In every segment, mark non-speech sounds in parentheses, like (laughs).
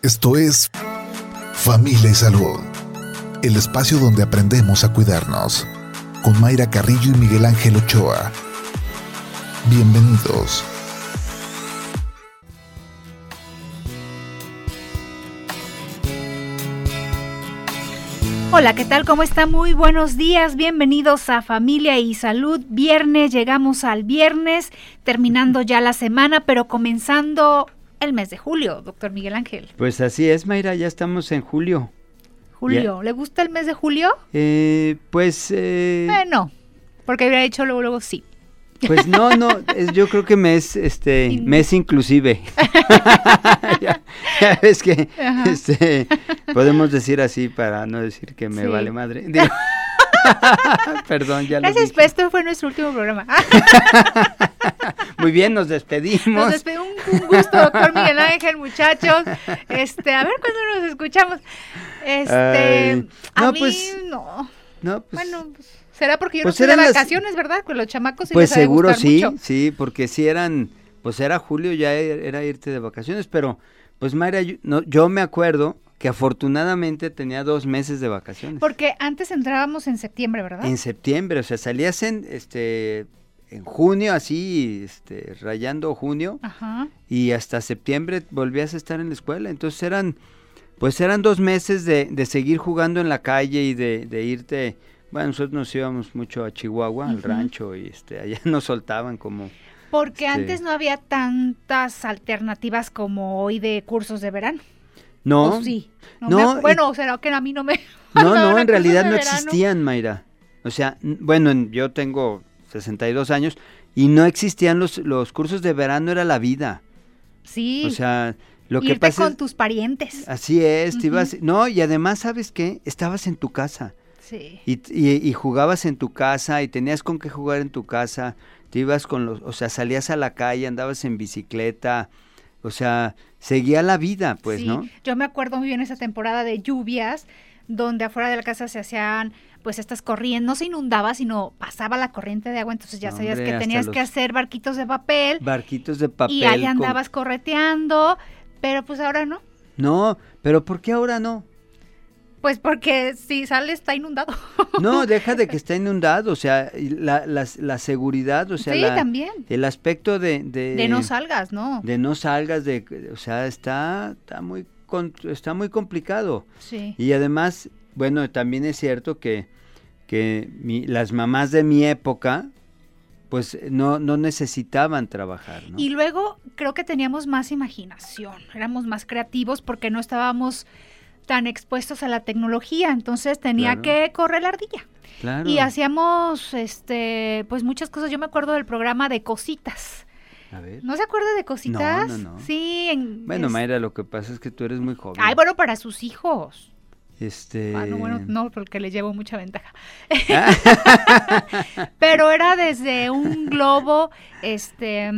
Esto es Familia y Salud, el espacio donde aprendemos a cuidarnos, con Mayra Carrillo y Miguel Ángel Ochoa. Bienvenidos. Hola, ¿qué tal? ¿Cómo está? Muy buenos días. Bienvenidos a Familia y Salud. Viernes, llegamos al viernes, terminando ya la semana, pero comenzando el mes de julio, doctor Miguel Ángel. Pues así es, Mayra, ya estamos en julio. Julio, ¿le gusta el mes de julio? Eh, pues... Eh, eh, no, porque habría dicho luego, luego sí. Pues no, no, (laughs) yo creo que mes, este, mes inclusive. (laughs) (laughs) ya, ves que, este, podemos decir así para no decir que me vale madre. (laughs) Perdón, ya lo Gracias, pues, esto fue nuestro último programa. (laughs) Muy bien, nos despedimos. Nos despedimos, un, gusto, doctor Miguel Ángel, muchachos. Este, a ver cuándo nos escuchamos. Este, a mí pues, no. No, pues, bueno, pues Será porque yo no pues estoy de vacaciones, ¿verdad? Con los chamacos sí Pues seguro sí, sí, porque si eran, pues era julio, ya e, era irte de vacaciones, pero pues Mayra, yo, no, yo me acuerdo que afortunadamente tenía dos meses de vacaciones. Porque antes entrábamos en septiembre, ¿verdad? En septiembre, o sea, salías en, este, en junio, así, este, rayando junio, Ajá. y hasta septiembre volvías a estar en la escuela, entonces eran, pues eran dos meses de, de seguir jugando en la calle y de, de irte bueno, nosotros nos íbamos mucho a Chihuahua, al rancho, y este, allá (laughs) nos soltaban como... Porque este antes no había tantas alternativas como hoy de cursos de verano. No. sí. No, bueno, o sea, que a mí no me... (laughs) No, no, (laughs) en realidad no existían, Mayra. O sea, bueno, yo tengo 62 años y no existían los, los cursos de verano, era la vida. Sí. O sea, lo que pasa con tus parientes. Así es, te ibas, no, y además, ¿sabes qué? Estabas en tu casa. Y, jugabas en tu casa y tenías con qué jugar en tu casa, te ibas con los, o sea, salías a la calle, andabas en bicicleta, o sea, seguía la vida, pues, ¿no? Yo me acuerdo muy bien esa temporada de lluvias, donde afuera de la casa se hacían pues estas corrientes, no se inundaba, sino pasaba la corriente de agua, entonces ya sabías que tenías que hacer barquitos de papel. Barquitos de papel. Y ahí andabas correteando, pero pues ahora no. No, pero ¿por qué ahora no? Pues porque si sale está inundado. (laughs) No, deja de que (laughs) está inundado, o sea, la, la, seguridad, o sea, sí, también. el aspecto de, de, no salgas, ¿no? De no salgas, de, o sea, está, está muy está muy complicado. Sí. Y además, bueno, también es cierto que, que las mamás de mi época, pues no, no necesitaban trabajar. ¿no? Y luego creo que teníamos más imaginación, éramos más creativos porque no estábamos tan expuestos a la tecnología, entonces tenía que correr la ardilla. Y hacíamos este pues muchas cosas. Yo me acuerdo del programa de cositas. A ver. ¿No se acuerda de cositas? No, no, no. Sí, en, Bueno, Mayra, lo que pasa es que tú eres muy joven. Ay, bueno, para sus hijos. Este. Ah, no, bueno, no, porque le llevo mucha ventaja. (laughs) Pero era desde un globo, este,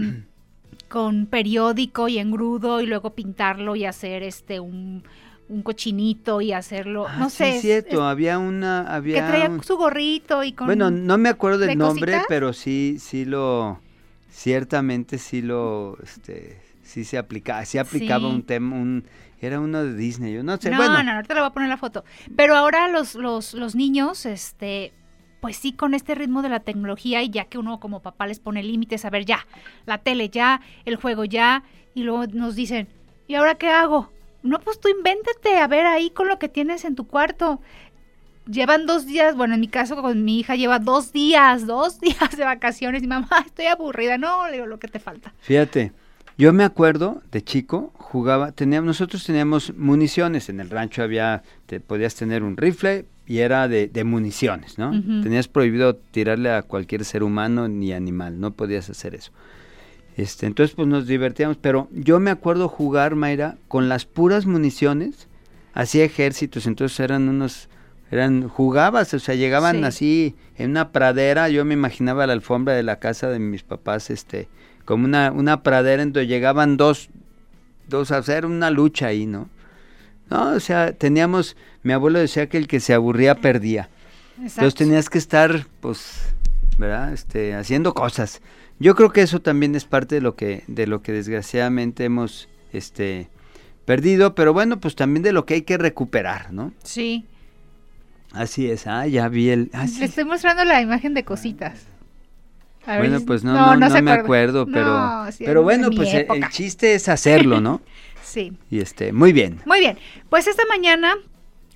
con periódico y engrudo y luego pintarlo y hacer este un un cochinito y hacerlo, ah, no sé. Es cierto, había una, había que traía su gorrito y con. Bueno, no me acuerdo del nombre, pero sí, sí lo, ciertamente sí lo, este, sí se aplicaba, sí aplicaba un tema, un, era uno de Disney, yo no sé. No, bueno. no, ahorita le voy a poner la foto. Pero ahora los, los, los niños, este, pues sí, con este ritmo de la tecnología y ya que uno como papá les pone límites, a ver, ya, la tele ya, el juego ya, y luego nos dicen, ¿y ahora qué hago? No, pues tú invéntate, a ver ahí con lo que tienes en tu cuarto. Llevan dos días, bueno, en mi caso con mi hija lleva dos días, dos (laughs) días de vacaciones y mamá, estoy aburrida, no, le digo lo que te falta. Fíjate, yo me acuerdo de chico, jugaba, teníamos, nosotros teníamos municiones, en el rancho había, te podías tener un rifle y era de, de municiones, ¿no? Tenías prohibido tirarle a cualquier ser humano ni animal, no podías hacer eso. Este, entonces pues nos divertíamos, pero yo me acuerdo jugar, Mayra, con las puras municiones, hacía ejércitos, entonces eran unos, eran, jugabas, o sea, llegaban así en una pradera, yo me imaginaba la alfombra de la casa de mis papás, este, como una, una pradera, entonces llegaban dos, dos a hacer una lucha ahí, ¿no? No, o sea, teníamos, mi abuelo decía que el que se aburría perdía. Entonces tenías que estar, pues, ¿verdad? Este, haciendo cosas. Yo creo que eso también es parte de lo que, de lo que desgraciadamente hemos este, perdido, pero bueno, pues también de lo que hay que recuperar, ¿no? Sí. Así es, ah, ya vi el... Ah, Le estoy mostrando la imagen de cositas. bueno, pues no, no, me acuerdo, pero, pero bueno, pues el, el, chiste es hacerlo, ¿no? (laughs) sí. Y este, muy bien. Muy bien, pues esta mañana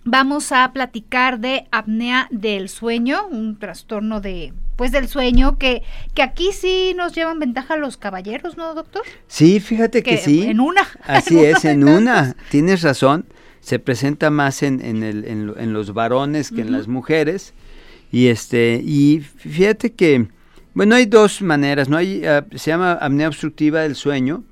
vamos a platicar de apnea del sueño, un trastorno de pues del sueño que que aquí sí nos llevan ventaja los caballeros, ¿no, doctor? Sí, fíjate que, sí. En una. (laughs) Así es, en una. Tienes razón. Se presenta más en, en, el, en, los varones que en las mujeres. Y este y fíjate que bueno, hay dos maneras, ¿no? Hay, ah, se llama apnea obstructiva del sueño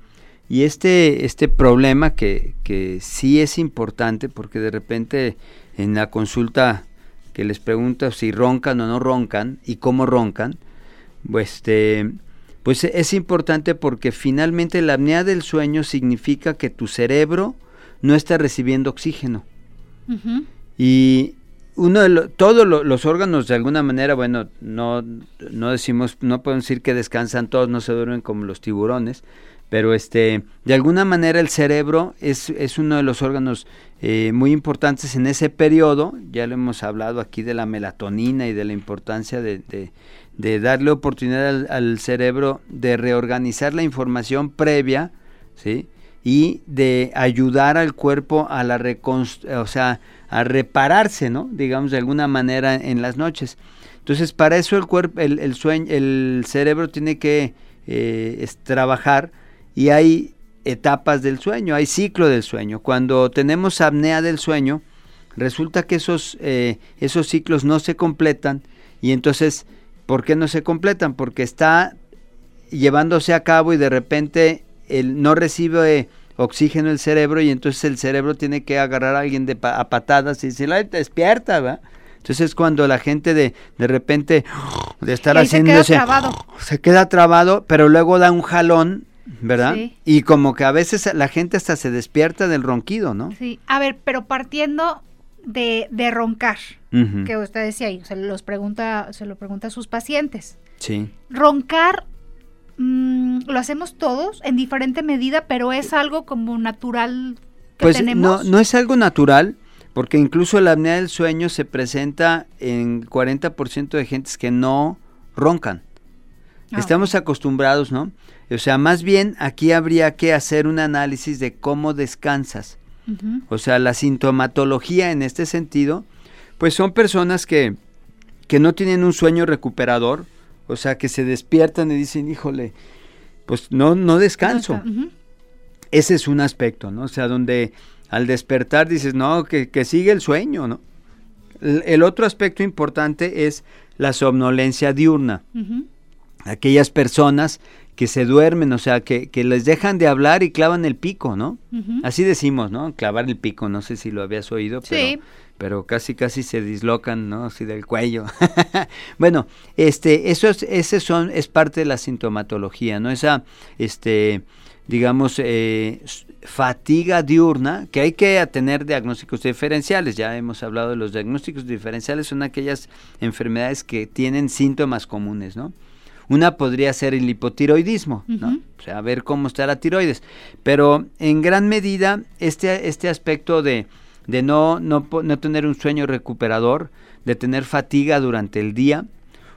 y este, este problema que, que sí es importante porque de repente en la consulta que les pregunto si roncan o no roncan y cómo roncan, pues, este, pues es importante porque finalmente la apnea del sueño significa que tu cerebro no está recibiendo oxígeno. Y uno de todos los órganos de alguna manera, bueno, no, no decimos, no podemos decir que descansan todos, no se duermen como los tiburones, pero este, de alguna manera el cerebro es, es uno de los órganos eh, muy importantes en ese periodo, ya lo hemos hablado aquí de la melatonina y de la importancia de, de, darle oportunidad al, cerebro de reorganizar la información previa, ¿sí? y de ayudar al cuerpo a la o sea, a repararse, ¿no? Digamos de alguna manera en las noches. Entonces, para eso el cuerpo, el, el el cerebro tiene que eh, trabajar y hay etapas del sueño, hay ciclo del sueño. Cuando tenemos apnea del sueño, resulta que esos, eh, esos ciclos no se completan y entonces, ¿por qué no se completan? Porque está llevándose a cabo y de repente el, no recibe oxígeno el cerebro y entonces el cerebro tiene que agarrar a alguien de a patadas y decirle, despierta, ¿va? Entonces cuando la gente de, de repente de estar haciendo se queda, se queda trabado, pero luego da un jalón ¿verdad? Y como que a veces la gente hasta se despierta del ronquido, ¿no? Sí, a ver, pero partiendo de, de roncar, que usted decía ahí, se, los pregunta, se lo pregunta a sus pacientes. Sí. Roncar mm, lo hacemos todos en diferente medida, pero es algo como natural que pues tenemos. No, no es algo natural, porque incluso la apnea del sueño se presenta en 40% de gentes que no roncan. Ah, Estamos acostumbrados, ¿no? O sea, más bien aquí habría que hacer un análisis de cómo descansas. O sea, la sintomatología en este sentido, pues son personas que, que no tienen un sueño recuperador, o sea, que se despiertan y dicen, híjole, pues no, no descanso. Ese es un aspecto, ¿no? O sea, donde al despertar dices, no, que, que sigue el sueño, ¿no? El, otro aspecto importante es la somnolencia diurna. Aquellas personas que se duermen, o sea, que, que, les dejan de hablar y clavan el pico, ¿no? Así decimos, ¿no? Clavar el pico, no sé si lo habías oído, pero, pero casi casi se dislocan, ¿no? Así del cuello. (laughs) bueno, este, eso es, ese son, es parte de la sintomatología, ¿no? Esa, este, digamos, eh, fatiga diurna, que hay que tener diagnósticos diferenciales. Ya hemos hablado de los diagnósticos diferenciales, son aquellas enfermedades que tienen síntomas comunes, ¿no? Una podría ser el hipotiroidismo, ¿no? O sea, ver cómo está la tiroides. Pero en gran medida, este, este aspecto de, de no, no, no tener un sueño recuperador, de tener fatiga durante el día,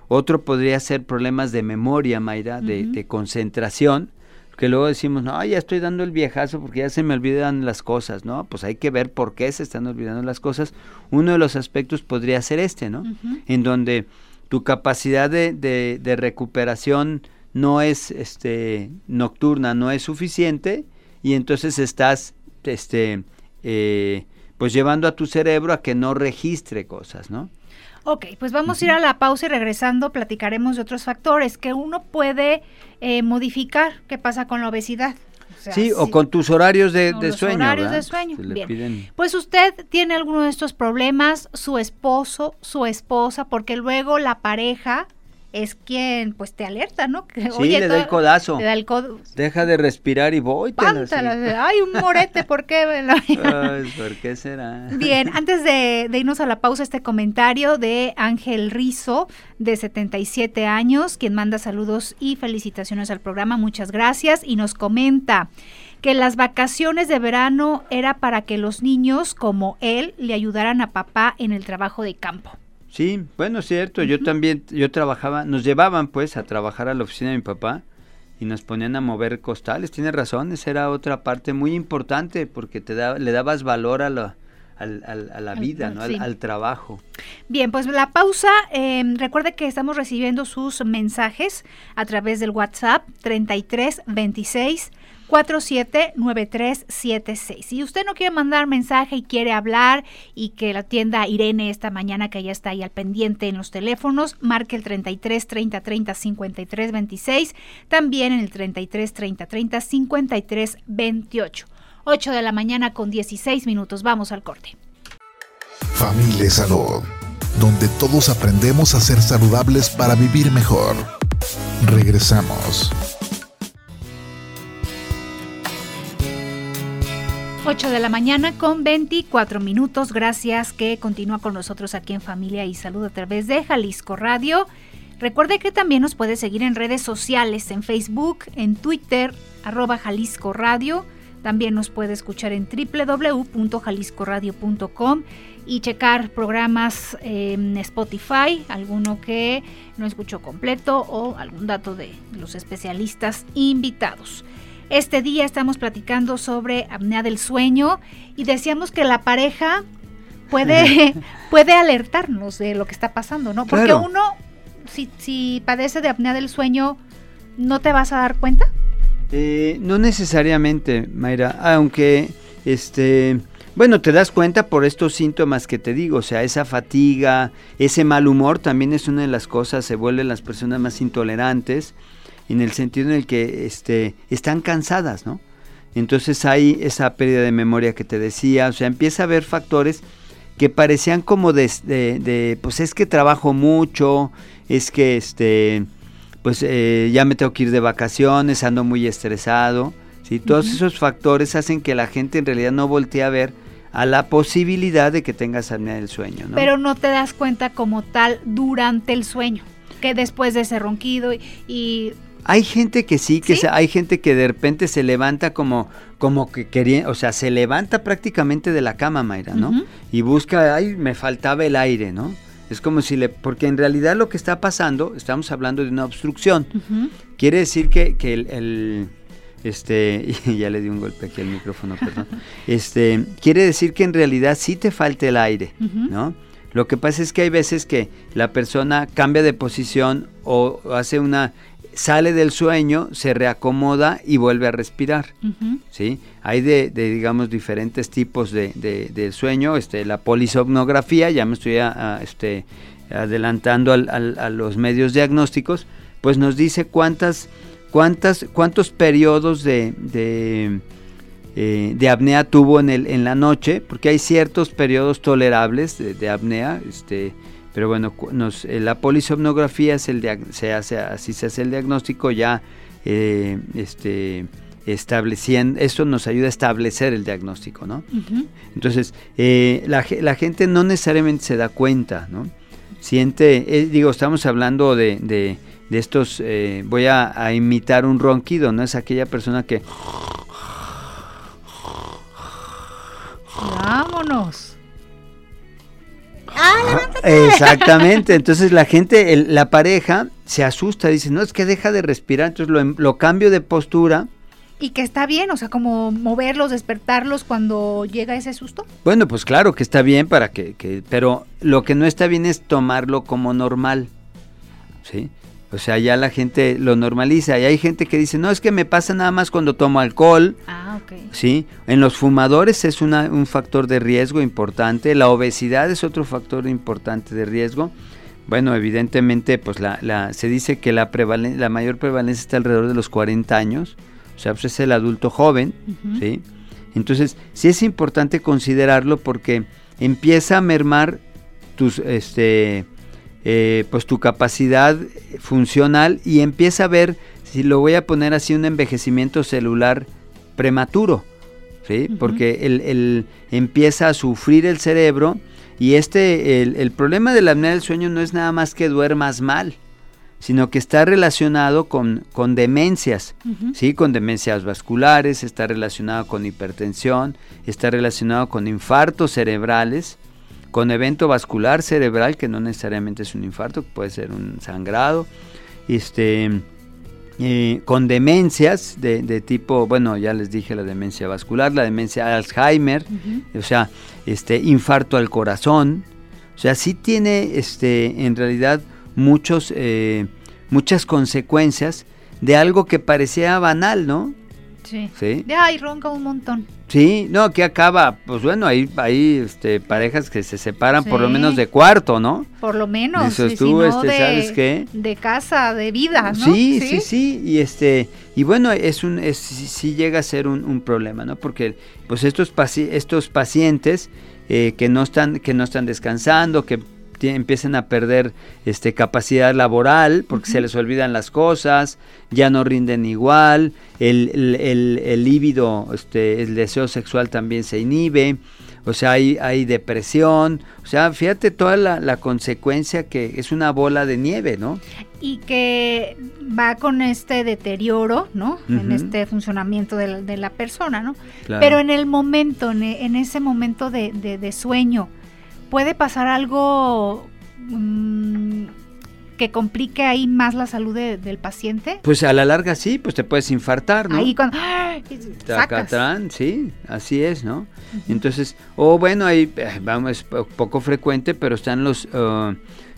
otro podría ser problemas de memoria, Mayra, de, de, concentración, que luego decimos, no, ya estoy dando el viejazo porque ya se me olvidan las cosas, ¿no? Pues hay que ver por qué se están olvidando las cosas. Uno de los aspectos podría ser este, ¿no? En donde tu capacidad de, de, recuperación no es este, nocturna, no es suficiente y entonces estás este, eh, pues llevando a tu cerebro a que no registre cosas, ¿no? Ok, pues vamos a ir a la pausa y regresando platicaremos de otros factores que uno puede eh, modificar. ¿Qué pasa con la obesidad? Sí, o con tus horarios de, de los sueño. Horarios de sueño. Bien. Pues usted tiene alguno de estos problemas, su esposo, su esposa, porque luego la pareja es quien pues te alerta, ¿no? Que, sí, le da el codazo. Le da el codo. Deja de respirar y voy. Ay, un morete, ¿por qué? (laughs) Ay, ¿por qué será? Bien, antes de, de, irnos a la pausa, este comentario de Ángel Rizo, de 77 años, quien manda saludos y felicitaciones al programa. Muchas gracias y nos comenta que las vacaciones de verano era para que los niños como él le ayudaran a papá en el trabajo de campo. Sí, bueno, cierto, yo también, yo trabajaba, nos llevaban pues a trabajar a la oficina de mi papá y nos ponían a mover costales. Tiene razón, esa era otra parte muy importante porque te da, le dabas valor a la, a la vida, ¿no? Al, trabajo. Bien, pues la pausa. Em, recuerde que estamos recibiendo sus mensajes a través del WhatsApp 33 26 479376. Si usted no quiere mandar mensaje y quiere hablar y que la tienda Irene esta mañana que ya está ahí al pendiente en los teléfonos, marque el 33 30 30 53 26, también en el 33 30 30 53 28. 8 de la mañana con 16 minutos. Vamos al corte. Familia Salud, donde todos aprendemos a ser saludables para vivir mejor. Regresamos. 8 de la mañana con 24 minutos. Gracias que continúa con nosotros aquí en Familia y Salud a través de Jalisco Radio. Recuerde que también nos puede seguir en redes sociales, en Facebook, en Twitter, arroba Jalisco Radio. También nos puede escuchar en www.jaliscoradio.com y checar programas en Spotify, alguno que no escuchó completo o algún dato de los especialistas invitados. Este día estamos platicando sobre apnea del sueño y decíamos que la pareja puede, (laughs) puede alertarnos de lo que está pasando, ¿no? Porque uno, si, si padece de apnea del sueño, ¿no te vas a dar cuenta? Eh, no necesariamente, Mayra, aunque este... Bueno, te das cuenta por estos síntomas que te digo, o sea, esa fatiga, ese mal humor también es una de las cosas, se vuelven las personas más intolerantes en el sentido en el que este, están cansadas, ¿no? Entonces hay esa pérdida de memoria que te decía, o sea, empieza a haber factores que parecían como de, de, pues es que trabajo mucho, es que este, pues eh, ya me tengo que ir de vacaciones, ando muy estresado, ¿sí? Todos esos factores hacen que la gente en realidad no voltee a ver a la posibilidad de que tengas apnea del sueño, ¿no? Pero no te das cuenta como tal durante el sueño, que después de ese ronquido y hay gente que sí, que hay gente que de repente se levanta como, como que quería, o sea, se levanta prácticamente de la cama, Mayra, ¿no? Y busca, ay, me faltaba el aire, ¿no? Es como si le, porque en realidad lo que está pasando, estamos hablando de una obstrucción. Quiere decir que, que el, este, (laughs) ya le di un golpe aquí al micrófono, perdón. (laughs) Este, quiere decir que en realidad sí te falta el aire, ¿no? Lo que pasa es que hay veces que la persona cambia de posición o hace una sale del sueño, se reacomoda y vuelve a respirar. ¿sí? Hay de, digamos, diferentes tipos de, sueño. Este, la polisomnografía, ya me estoy este, adelantando a los medios diagnósticos, pues nos dice cuántas, cuántas, cuántos periodos de, de, eh, apnea tuvo en, el, en la noche, porque hay ciertos periodos tolerables de, apnea. Este, pero bueno, nos, eh, la polisomnografía es el se hace, así se hace el diagnóstico ya eh, este, estableciendo, esto nos ayuda a establecer el diagnóstico, ¿no? Entonces, eh, la, gente no necesariamente se da cuenta, ¿no? Siente, digo, estamos hablando de, de, estos, voy a, a, imitar un ronquido, ¿no? Es aquella persona que... Vámonos. Exactamente, (laughs) entonces la gente, la pareja se asusta, dice, no, es que deja de respirar, entonces lo, lo cambio de postura. Y que está bien, o sea, como moverlos, despertarlos cuando llega ese susto. Bueno, pues claro que está bien para que, que pero lo que no está bien es tomarlo como normal, ¿sí? O sea, ya la gente lo normaliza. Y hay gente que dice, no, es que me pasa nada más cuando tomo alcohol. Ah, ok. Sí, en los fumadores es un factor de riesgo importante. La obesidad es otro factor importante de riesgo. Bueno, evidentemente, pues la, se dice que la, la mayor prevalencia está alrededor de los 40 años. O sea, pues es el adulto joven, ¿sí? Entonces, sí es importante considerarlo porque empieza a mermar tus, este, eh, pues tu capacidad funcional y empieza a ver, si lo voy a poner así, un envejecimiento celular prematuro, ¿sí? porque el, empieza a sufrir el cerebro y este, el, problema de la apnea del sueño no es nada más que duermas mal, sino que está relacionado con, con demencias, ¿sí? Con demencias vasculares, está relacionado con hipertensión, está relacionado con infartos cerebrales, con evento vascular cerebral, que no necesariamente es un infarto, puede ser un sangrado, este, eh, con demencias de, tipo, bueno, ya les dije la demencia vascular, la demencia Alzheimer, o sea, este, infarto al corazón, o sea, sí tiene este, en realidad muchos, eh, muchas consecuencias de algo que parecía banal, ¿no? Sí. ¿Sí? Ay, ronca un montón. Sí, no, que acaba, pues bueno, hay, hay este, parejas que se separan por lo menos de cuarto, ¿no? Por lo menos. Tú, este, de, ¿sabes qué? De casa, de vida, ¿no? Sí, sí, sí, y este, y bueno, es un, es, sí llega a ser un, un problema, ¿no? Porque, pues estos, estos pacientes eh, que no están, que no están descansando, que empiezan a perder este, capacidad laboral porque se les olvidan las cosas, ya no rinden igual, el, el, el, líbido, este, el deseo sexual también se inhibe, o sea, hay, hay depresión, o sea, fíjate toda la, consecuencia que es una bola de nieve, ¿no? Y que va con este deterioro, ¿no? En este funcionamiento de la, persona, ¿no? Pero en el momento, en, ese momento de, de sueño, puede pasar algo mm, que complique ahí más la salud del paciente? Pues a la larga sí, pues te puedes infartar, ¿no? Ahí cuando sí, así es, ¿no? Entonces, o bueno, ahí eh, vamos, es poco frecuente, pero están los uh,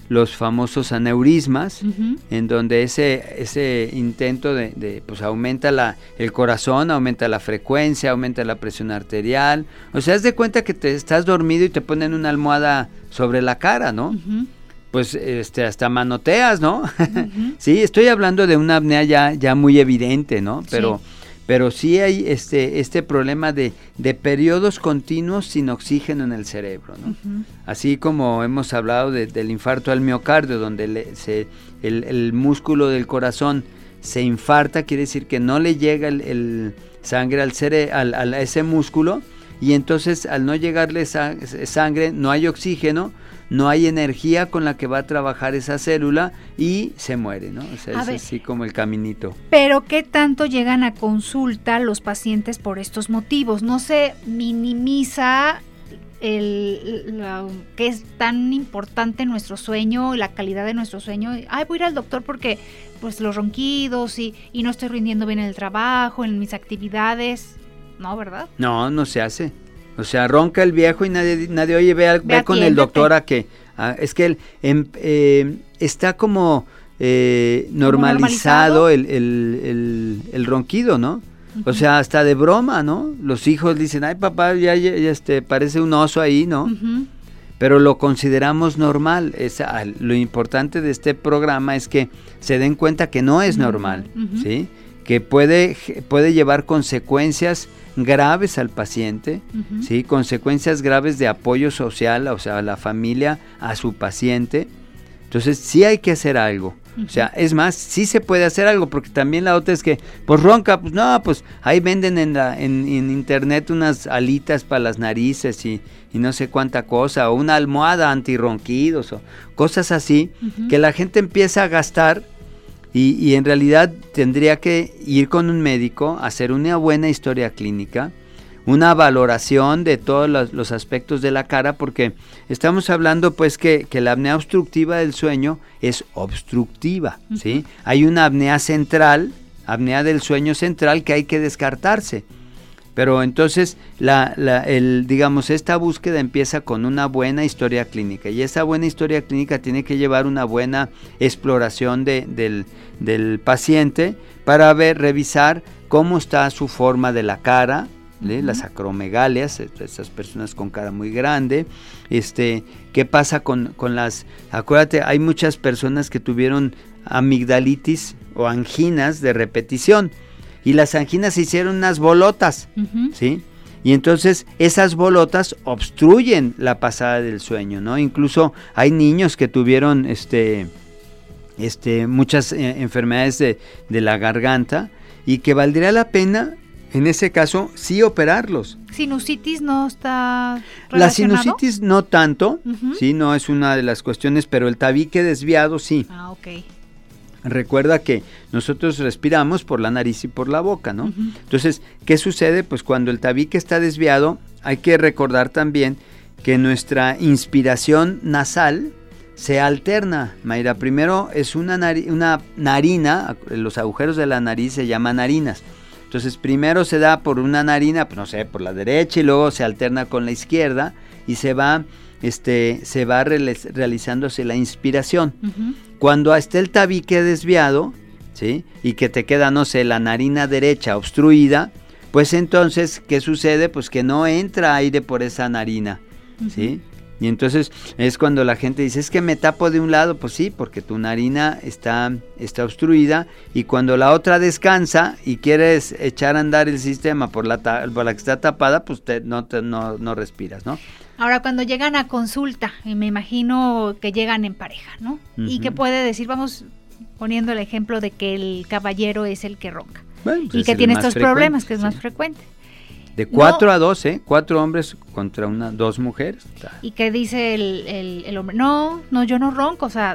los famosos aneurismas, en donde ese, ese intento de, pues aumenta la, el corazón, aumenta la frecuencia, aumenta la presión arterial. O sea, haz de cuenta que te estás dormido y te ponen una almohada sobre la cara, ¿no? Pues este, hasta manoteas, ¿no? (laughs) sí, estoy hablando de una apnea ya, ya muy evidente, ¿no? Pero pero sí hay este, este problema de, de periodos continuos sin oxígeno en el cerebro. ¿no? Así como hemos hablado del infarto al miocardio, donde se, el, músculo del corazón se infarta, quiere decir que no le llega el, sangre al, cere al, a ese músculo y entonces al no llegarle sangre no hay oxígeno, no hay energía con la que va a trabajar esa célula y se muere, ¿no? O sea, es así como el caminito. Pero ¿qué tanto llegan a consulta los pacientes por estos motivos? No se minimiza el, que es tan importante nuestro sueño, la calidad de nuestro sueño. Ay, voy a ir al doctor porque pues los ronquidos y, y no estoy rindiendo bien en el trabajo, en mis actividades. No, ¿verdad? No, no se hace. O sea, ronca el viejo y nadie, nadie oye, ve, ve, con el doctor a que... es que él em, eh, está como eh, normalizado, El, el, ronquido, ¿no? O sea, hasta de broma, ¿no? Los hijos dicen, ay papá, ya, ya, este, parece un oso ahí, ¿no? Pero lo consideramos normal. Es, lo importante de este programa es que se den cuenta que no es normal, ¿sí? Que puede, puede llevar consecuencias graves al paciente, ¿sí? consecuencias graves de apoyo social, o sea, a la familia, a su paciente. Entonces sí hay que hacer algo. O sea, es más, sí se puede hacer algo, porque también la otra es que, pues ronca, pues no, pues ahí venden en, la, en, internet unas alitas para las narices y, no sé cuánta cosa, o una almohada antirronquidos, o cosas así, que la gente empieza a gastar y, en realidad tendría que ir con un médico, hacer una buena historia clínica, una valoración de todos los, aspectos de la cara, porque estamos hablando pues que, la apnea obstructiva del sueño es obstructiva, ¿sí? Hay una apnea central, apnea del sueño central que hay que descartarse. Pero entonces, la, el, digamos, esta búsqueda empieza con una buena historia clínica. Y esa buena historia clínica tiene que llevar una buena exploración del, paciente para ver, revisar cómo está su forma de la cara, las acromegalias, esas personas con cara muy grande, este, qué pasa con, con, las, acuérdate, hay muchas personas que tuvieron amigdalitis o anginas de repetición y las anginas se hicieron unas bolotas, ¿sí? Y entonces esas bolotas obstruyen la pasada del sueño, ¿no? Incluso hay niños que tuvieron este, este, muchas eh, enfermedades de, la garganta y que valdría la pena en ese caso sí operarlos. Sinusitis no está La sinusitis no tanto, sí, no es una de las cuestiones, pero el tabique desviado sí. Ah, ok. Recuerda que nosotros respiramos por la nariz y por la boca, ¿no? Entonces, ¿qué sucede? Pues cuando el tabique está desviado, hay que recordar también que nuestra inspiración nasal se alterna, Mayra. Primero es una, una narina, los agujeros de la nariz se llaman narinas. Entonces primero se da por una narina, pues, no sé, por la derecha y luego se alterna con la izquierda y se va, este, se va realizándose la inspiración. Cuando esté el tabique desviado, ¿sí? Y que te queda, no sé, la narina derecha obstruida, pues entonces, ¿qué sucede? Pues que no entra aire por esa narina, ¿sí? Y entonces es cuando la gente dice, es que me tapo de un lado, pues sí, porque tu narina está, está obstruida y cuando la otra descansa y quieres echar a andar el sistema por la, por la que está tapada, pues no, te, no, no respiras, ¿no? Ahora, cuando llegan a consulta, y me imagino que llegan en pareja, ¿no? Y que puede decir, vamos poniendo el ejemplo de que el caballero es el que ronca pues y que tiene estos problemas, que es más frecuente. De cuatro a dos, ¿eh? Cuatro hombres contra una, dos mujeres. Y que dice el, el, hombre, no, no, yo no ronco, o sea,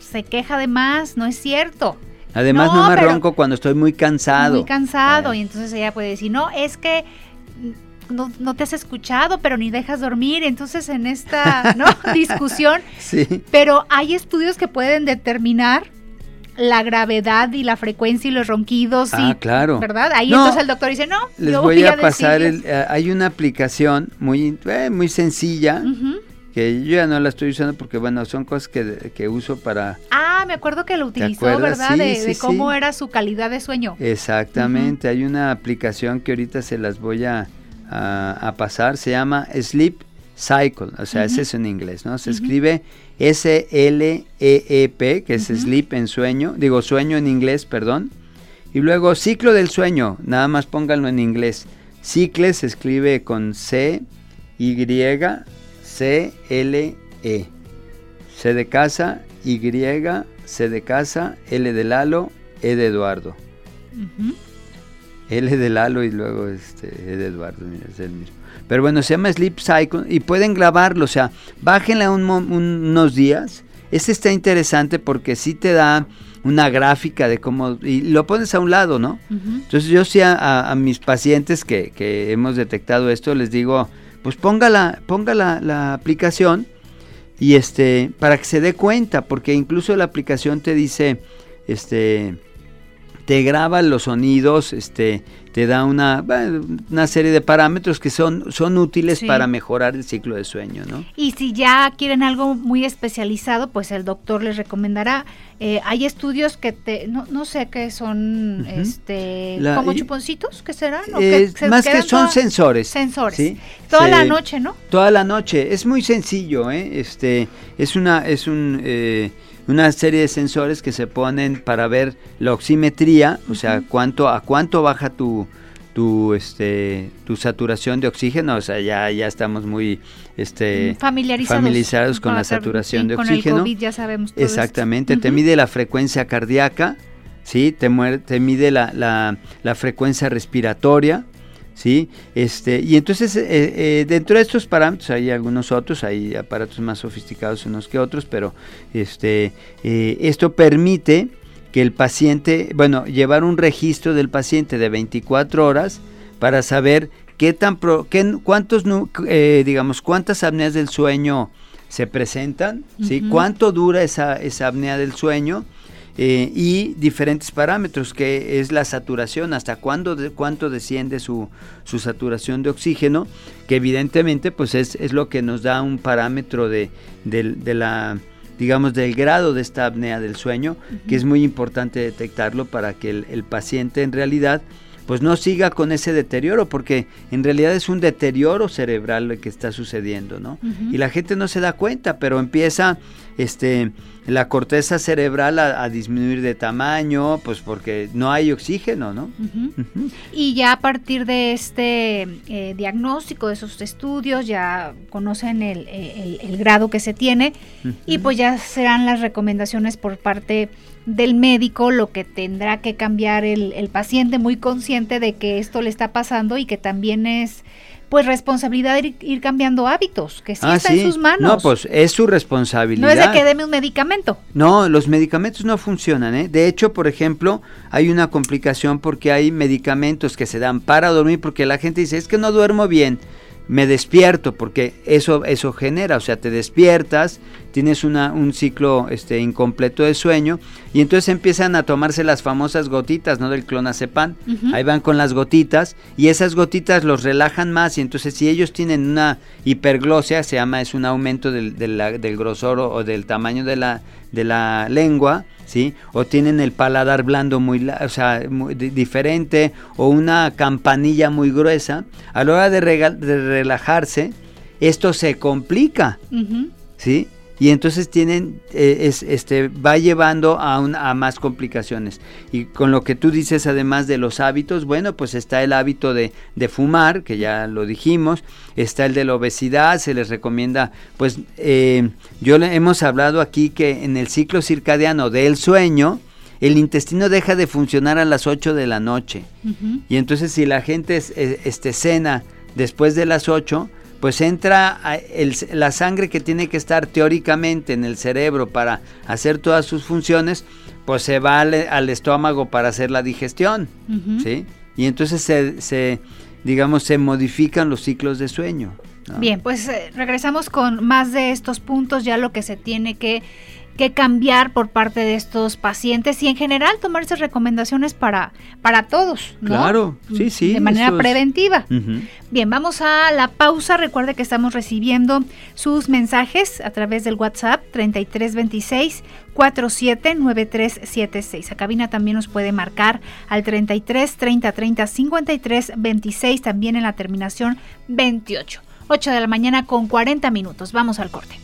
se queja de más, no es cierto. Además no, me ronco cuando estoy muy cansado. Muy cansado, y entonces ella puede decir, no, es que no, no, te has escuchado, pero ni dejas dormir. Entonces, en esta ¿no? (laughs) discusión, sí. pero hay estudios que pueden determinar la gravedad y la frecuencia y los ronquidos. Ah, claro. ¿Verdad? Ahí entonces el doctor dice, no, les voy, a, pasar, el, eh, hay una aplicación muy, eh, muy sencilla. Que yo ya no la estoy usando porque, bueno, son cosas que, que uso para... Ah, me acuerdo que lo utilizó, ¿verdad? de, cómo era su calidad de sueño. Exactamente, hay una aplicación que ahorita se las voy a, a, pasar, se llama Sleep Cycle, o sea, ese es en inglés, ¿no? Se escribe S-L-E-E-P, que es sleep en sueño, digo sueño en inglés, perdón. Y luego ciclo del sueño, nada más pónganlo en inglés. Cicle se escribe con C, Y, C, L, E. C de casa, Y, C de casa, L de Lalo, E de Eduardo. L de Lalo y luego este, E de Eduardo, mira, es el mismo. Pero bueno, se llama Sleep Cycle y pueden grabarlo, o sea, bájenla unos días. Este está interesante porque sí te da una gráfica de cómo, y lo pones a un lado, ¿no? Entonces yo sí a, mis pacientes que, que, hemos detectado esto, les digo, pues ponga la, ponga la, la aplicación y este, para que se dé cuenta, porque incluso la aplicación te dice, este, te graba los sonidos, este, te da una, una serie de parámetros que son, son útiles para mejorar el ciclo de sueño, ¿no? Y si ya quieren algo muy especializado, pues el doctor les recomendará. Eh, hay estudios que te, no, no sé qué son, este, como chuponcitos, ¿qué serán? más que son sensores. Sensores. ¿sí? Toda la noche, ¿no? Toda la noche. Es muy sencillo, ¿eh? Este, es una, es un eh, una serie de sensores que se ponen para ver la oximetría, o sea, cuánto a cuánto baja tu tu este tu saturación de oxígeno, o sea, ya ya estamos muy este familiarizados, con, la, saturación de oxígeno. ya sabemos Exactamente, te mide la frecuencia cardíaca, ¿sí? Te, te mide la, la, la frecuencia respiratoria, ¿sí? Este, y entonces, eh, eh, dentro de estos parámetros hay algunos otros, hay aparatos más sofisticados unos que otros, pero este, eh, esto permite que el paciente, bueno, llevar un registro del paciente de 24 horas para saber qué tan, pro, qué, cuántos, digamos, cuántas apneas del sueño se presentan, ¿sí? Cuánto dura esa, esa apnea del sueño, eh, y diferentes parámetros, que es la saturación, hasta cuándo cuánto desciende su, su, saturación de oxígeno, que evidentemente pues es, es lo que nos da un parámetro de, de, la digamos, del grado de esta apnea del sueño, que es muy importante detectarlo para que el, el, paciente en realidad pues no siga con ese deterioro, porque en realidad es un deterioro cerebral lo que está sucediendo, ¿no? Y la gente no se da cuenta, pero empieza este la corteza cerebral a, disminuir de tamaño, pues porque no hay oxígeno, ¿no? Y ya a partir de este eh, diagnóstico, de esos estudios, ya conocen el, grado que se tiene y pues ya serán las recomendaciones por parte del médico, lo que tendrá que cambiar el, el paciente muy consciente de que esto le está pasando y que también es pues responsabilidad de ir, cambiando hábitos, que sí ah, está en sus manos. No, pues es su responsabilidad. No es de que deme un medicamento. No, los medicamentos no funcionan, ¿eh? De hecho, por ejemplo, hay una complicación porque hay medicamentos que se dan para dormir porque la gente dice, es que no duermo bien me despierto, porque eso, eso genera, o sea, te despiertas, tienes una, un ciclo este, incompleto de sueño, y entonces empiezan a tomarse las famosas gotitas, ¿no? Del clonazepam, ahí van con las gotitas, y esas gotitas los relajan más, y entonces si ellos tienen una hiperglosia, se llama, es un aumento del, del grosor o del tamaño de la, de la lengua, ¿sí? O tienen el paladar blando muy, o sea, diferente, o una campanilla muy gruesa, a la hora de, relajarse, esto se complica, ¿sí? Y entonces tienen eh, es, este va llevando a, a más complicaciones. Y con lo que tú dices además de los hábitos bueno pues está el hábito de, de fumar que ya lo dijimos. Está el de la obesidad se les recomienda pues eh, yo le hemos hablado aquí que en el ciclo circadiano del sueño el intestino deja de funcionar a las 8 de la noche. Y entonces si la gente este cena después de las 8 pues entra la sangre que tiene que estar teóricamente en el cerebro para hacer todas sus funciones, pues se va al, estómago para hacer la digestión, ¿sí? Y entonces se, digamos, se modifican los ciclos de sueño. Bien, pues eh, regresamos con más de estos puntos, ya lo que se tiene que que cambiar por parte de estos pacientes y en general tomarse recomendaciones para, para todos, ¿no? Claro, sí, sí. De manera preventiva. Bien, vamos a la pausa. Recuerde que estamos recibiendo sus mensajes a través del WhatsApp 3326 479376. A cabina también nos puede marcar al 33 30 30 53 26, también en la terminación 28. 8 de la mañana con 40 minutos. Vamos al corte.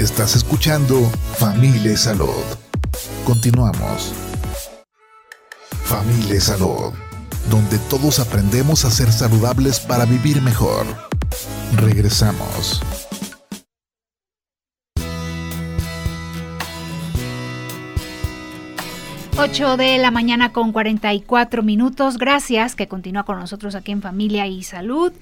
Estás escuchando Familia Salud. Continuamos. Familia Salud, donde todos aprendemos a ser saludables para vivir mejor. Regresamos. Ocho de la mañana con 44 minutos. Gracias que continúa con nosotros aquí en Familia y Salud.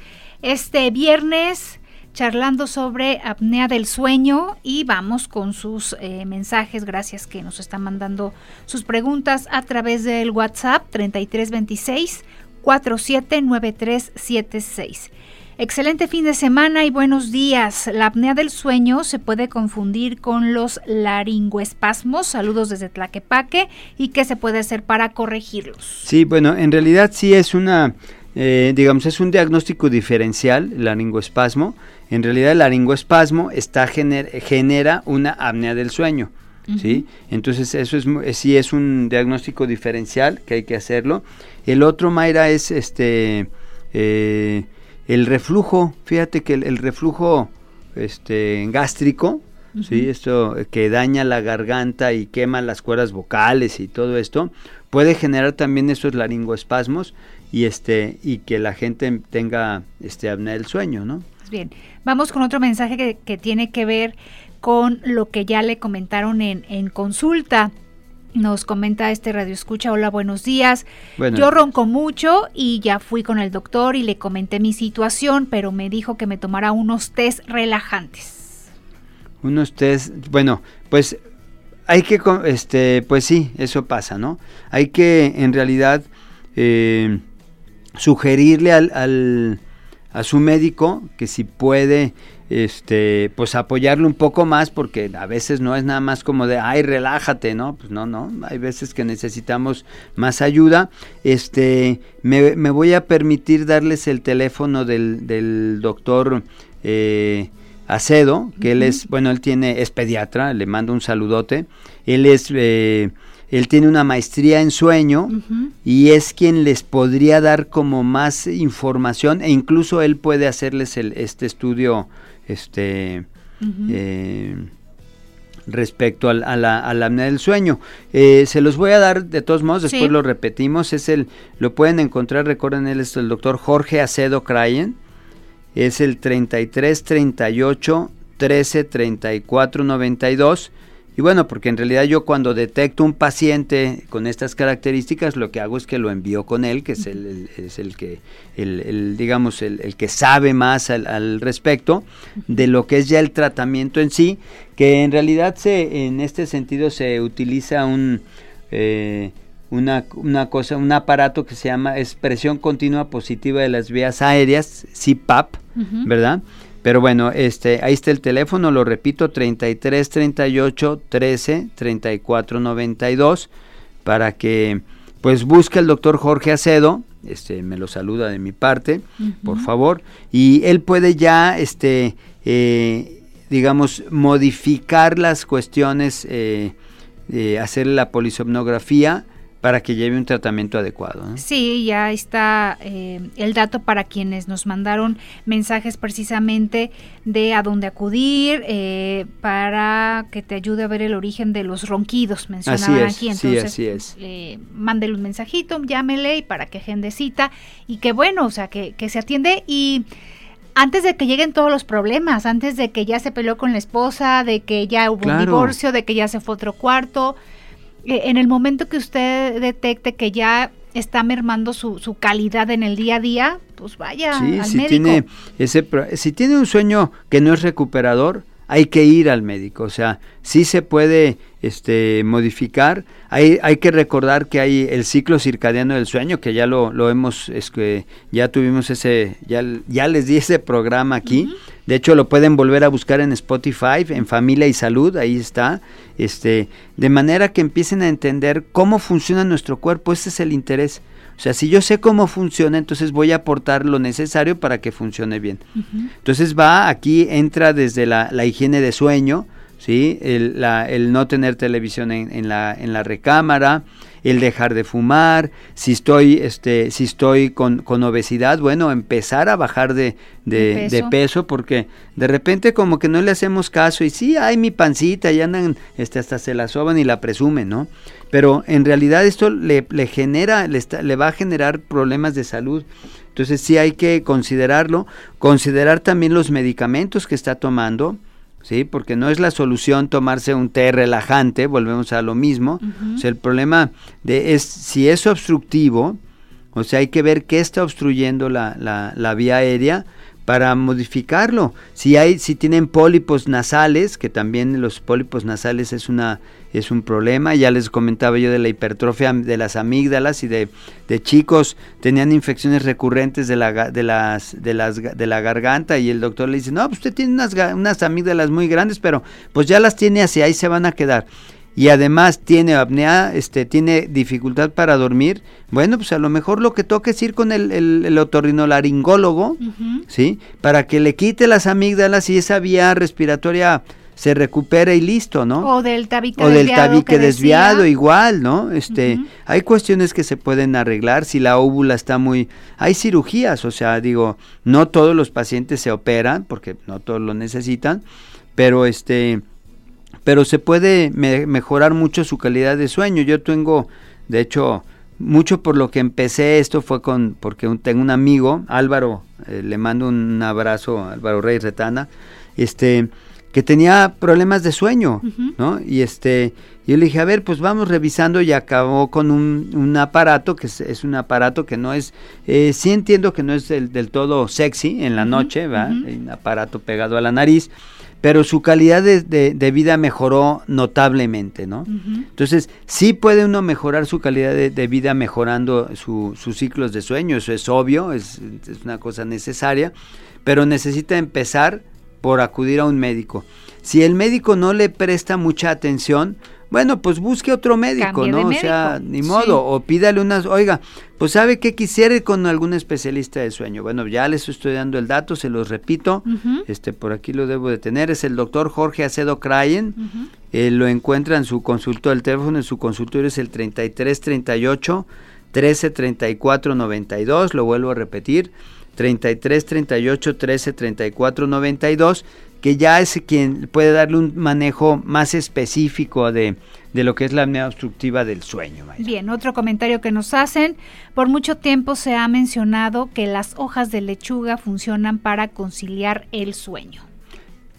Este viernes charlando sobre apnea del sueño y vamos con sus eh, mensajes, gracias que nos están mandando sus preguntas a través del WhatsApp 3326 479376. Excelente fin de semana y buenos días. La apnea del sueño se puede confundir con los laringoespasmos. Saludos desde Tlaquepaque. ¿Y qué se puede hacer para corregirlos? Sí, bueno, en realidad sí es una, eh, digamos, es un diagnóstico diferencial, el laringoespasmo en realidad el laringoespasmo está genera una apnea del sueño. ¿sí? Entonces eso es sí es un diagnóstico diferencial que hay que hacerlo. El otro, Mayra, es este eh, el reflujo. Fíjate que el, reflujo este, gástrico, ¿sí? esto que daña la garganta y quema las cuerdas vocales y todo esto, puede generar también esos laringoespasmos y este y que la gente tenga este apnea del sueño, ¿no? Bien, vamos con otro mensaje que, tiene que ver con lo que ya le comentaron en, consulta. Nos comenta este radio escucha, hola, buenos días. Yo ronco mucho y ya fui con el doctor y le comenté mi situación, pero me dijo que me tomara unos test relajantes. Unos test, bueno, pues hay que, este, pues sí, eso pasa, ¿no? Hay que en realidad eh, sugerirle al a su médico que si puede este pues apoyarle un poco más porque a veces no es nada más como de ay relájate no pues no no. Hay veces que necesitamos más ayuda. Este me, voy a permitir darles el teléfono del, del doctor eh, Acedo que él es bueno él tiene es pediatra le mando un saludote. Él es eh, él tiene una maestría en sueño y es quien les podría dar como más información e incluso él puede hacerles el, este estudio este eh, respecto a, la, a del sueño. Eh, se los voy a dar de todos modos, después lo repetimos, es el, lo pueden encontrar, recuerden, él es el doctor Jorge Acedo Crayen, es el 33 38 13 34 92 Y bueno, porque en realidad yo cuando detecto un paciente con estas características, lo que hago es que lo envío con él, que es el, es el que, el, digamos, el, que sabe más al, respecto de lo que es ya el tratamiento en sí, que en realidad se, en este sentido se utiliza un... Eh, una, una, cosa, un aparato que se llama expresión continua positiva de las vías aéreas, CPAP, ¿verdad? Pero bueno, este, ahí está el teléfono, lo repito, 33 38 13 34 92 para que pues busque al doctor Jorge Acedo, este, me lo saluda de mi parte, por favor, y él puede ya, este, eh, digamos, modificar las cuestiones, eh, hacer la polisomnografía, para que lleve un tratamiento adecuado. Sí, ya está eh, el dato para quienes nos mandaron mensajes precisamente de a dónde acudir eh, para que te ayude a ver el origen de los ronquidos, mencionaban aquí. Entonces, sí, así es. Eh, mándele un mensajito, llámele y para que agende cita y que bueno, o sea, que, que se atiende y antes de que lleguen todos los problemas, antes de que ya se peleó con la esposa, de que ya hubo un divorcio, de que ya se fue otro cuarto, en el momento que usted detecte que ya está mermando su, su calidad en el día a día, pues vaya al si médico. Tiene ese, si tiene un sueño que no es recuperador, hay que ir al médico. O sea, sí se puede este, modificar. Hay, hay que recordar que hay el ciclo circadiano del sueño, que ya lo, lo hemos, es que ya tuvimos ese, ya, ya les di ese programa aquí. De hecho, lo pueden volver a buscar en Spotify, en Familia y Salud, ahí está. Este, de manera que empiecen a entender cómo funciona nuestro cuerpo. Ese es el interés. O sea, si yo sé cómo funciona, entonces voy a aportar lo necesario para que funcione bien. Entonces va, aquí entra desde la, la higiene de sueño, ¿sí? El, la, el no tener televisión en, en, la, en la recámara, el dejar de fumar, si estoy, este, si estoy con, con obesidad, bueno, empezar a bajar de, de, peso. porque de repente como que no le hacemos caso y sí, hay mi pancita, y andan, este, hasta se la soban y la presumen, ¿no? Pero en realidad esto le, le genera, le, le va a generar problemas de salud. Entonces sí hay que considerarlo, considerar también los medicamentos que está tomando, ¿sí? Porque no es la solución tomarse un té relajante, volvemos a lo mismo. O sea, el problema de es si es obstructivo, o sea, hay que ver qué está obstruyendo la, la, la vía aérea para modificarlo. Si hay, si tienen pólipos nasales, que también los pólipos nasales es una es un problema. Ya les comentaba yo de la hipertrofia de las amígdalas y de, de chicos tenían infecciones recurrentes de la, de, las, de, las, de la garganta y el doctor le dice, no, pues usted tiene unas, unas amígdalas muy grandes, pero pues ya las tiene así, ahí se van a quedar y además tiene apnea, este, tiene dificultad para dormir, bueno, pues a lo mejor lo que toca es ir con el, el, otorrinolaringólogo, ¿sí? Para que le quite las amígdalas y esa vía respiratoria se recupere y listo, ¿no? O del tabique o del tabique desviado igual, ¿no? Este, hay cuestiones que se pueden arreglar si la óvula está muy hay cirugías, o sea, digo, no todos los pacientes se operan porque no todos lo necesitan, pero este pero se puede mejorar mucho su calidad de sueño. Yo tengo, de hecho, mucho por lo que empecé esto fue con porque tengo un amigo, Álvaro, eh, le mando un abrazo, Álvaro Rey Retana, este que tenía problemas de sueño, ¿no? Y este, yo le dije, a ver, pues vamos revisando y acabó con un, un aparato, que es, un aparato que no es, eh, sí entiendo que no es del, del todo sexy en la noche, ¿va? Un aparato pegado a la nariz, pero su calidad de, vida mejoró notablemente, ¿no? Entonces, sí puede uno mejorar su calidad de, vida mejorando sus ciclos de sueño, eso es obvio, es, una cosa necesaria, pero necesita empezar por acudir a un médico. Si el médico no le presta mucha atención, bueno, pues busque otro médico, ¿no? O sea, ni modo, o pídale unas, oiga, pues sabe que quisiera ir con algún especialista de sueño. Bueno, ya les estoy dando el dato, se los repito, este por aquí lo debo de tener, es el doctor Jorge Acedo Crayen, eh, lo encuentra en su consultorio, el teléfono en su consultorio es el 3338 1334 92, lo vuelvo a repetir, 33 38 13 34 92 que ya es quien puede darle un manejo más específico de, lo que es la apnea obstructiva del sueño. Bien, otro comentario que nos hacen. Por mucho tiempo se ha mencionado que las hojas de lechuga funcionan para conciliar el sueño.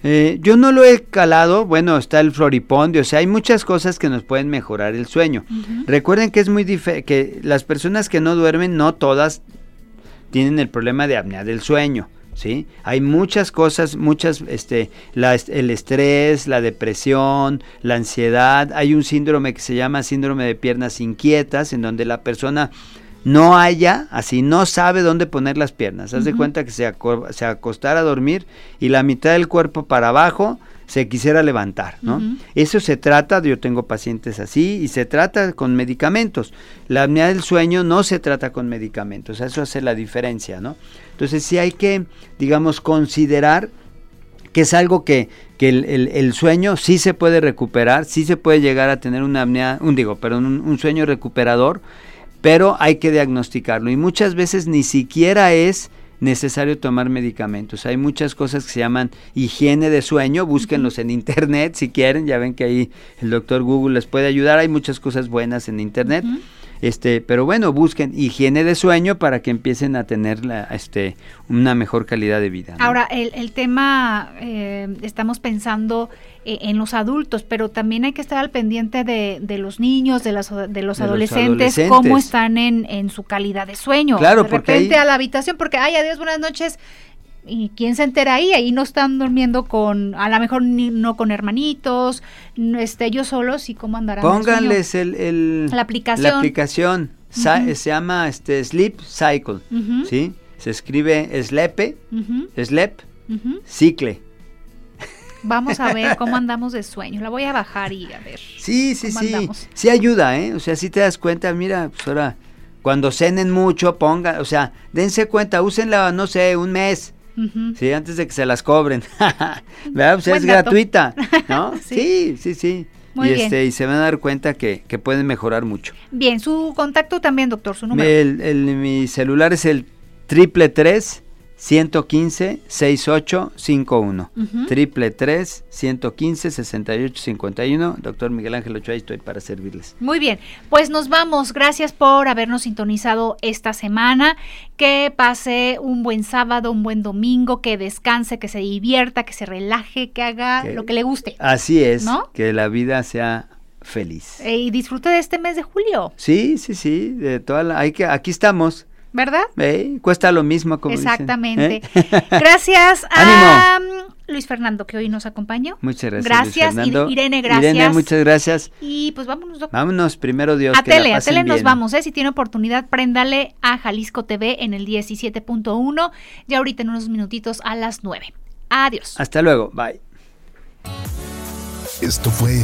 Eh, yo no lo he calado, bueno, está el floripondio, o sea, hay muchas cosas que nos pueden mejorar el sueño. Recuerden que es muy que las personas que no duermen, no todas tienen el problema de apnea del sueño. ¿Sí? Hay muchas cosas, muchas, este, el estrés, la depresión, la ansiedad. Hay un síndrome que se llama síndrome de piernas inquietas, en donde la persona no haya, así no sabe dónde poner las piernas. Haz de cuenta que se, se acostara a dormir y la mitad del cuerpo para abajo se quisiera levantar, ¿no? Eso se trata, yo tengo pacientes así, y se trata con medicamentos. La apnea del sueño no se trata con medicamentos, eso hace la diferencia, ¿no? Entonces sí hay que, digamos, considerar que es algo que, que el, sueño sí se puede recuperar, sí se puede llegar a tener una apnea, un digo, perdón, un sueño recuperador, pero hay que diagnosticarlo y muchas veces ni siquiera es necesario tomar medicamentos. Hay muchas cosas que se llaman higiene de sueño, búsquenlos en internet si quieren, ya ven que ahí el doctor Google les puede ayudar, hay muchas cosas buenas en internet. Este, pero bueno, busquen higiene de sueño para que empiecen a tener la, este, una mejor calidad de vida. Ahora, el, el tema, eh, estamos pensando eh, en los adultos, pero también hay que estar al pendiente de, de los niños, de, las, de, los, adolescentes, cómo están en, en, su calidad de sueño. Claro, de repente a la habitación, porque, ay, adiós, buenas noches, ¿Y quién se entera ahí? Ahí no están durmiendo con, a lo mejor no con hermanitos, este, ellos solos y cómo andarán. Pónganles el, la aplicación. La aplicación se llama este Sleep Cycle, ¿sí? Se escribe Slepe, Slep, Cicle. Vamos a ver cómo (laughs) andamos de sueño. La voy a bajar y a ver. Sí, sí, sí. Sí ayuda, ¿eh? O sea, si te das cuenta, mira, pues ahora, cuando cenen mucho, pongan, o sea, dense cuenta, úsenla, no sé, un mes Sí, antes de que se las cobren. (laughs) ¿Verdad? Pues es gratuita, ¿no? (laughs) sí, sí, sí. y, Este, y se van a dar cuenta que, que, pueden mejorar mucho. Bien, su contacto también, doctor, su número. El, mi celular es el triple tres 115 6851 triple tres 115 6851 doctor Miguel Ángel Ochoa estoy para servirles. Muy bien pues nos vamos. Gracias por habernos sintonizado esta semana. Que pase un buen sábado un buen domingo que descanse que se divierta que se relaje que haga lo que le guste así es que la vida sea feliz. Eh, y disfrute de este mes de julio. Sí sí sí de toda la, hay que aquí estamos ¿verdad? cuesta lo mismo, como Exactamente. ¿eh? (laughs) Gracias a Luis Fernando, que hoy nos acompañó. Muchas gracias. Gracias, Irene, gracias. Irene, muchas gracias. Y pues vámonos, Vámonos, primero Dios. A tele, a tele nos vamos, ¿eh? Si tiene oportunidad, préndale a Jalisco TV en el 17.1, ya ahorita en unos minutitos a las 9. Adiós. Hasta luego, bye. Esto fue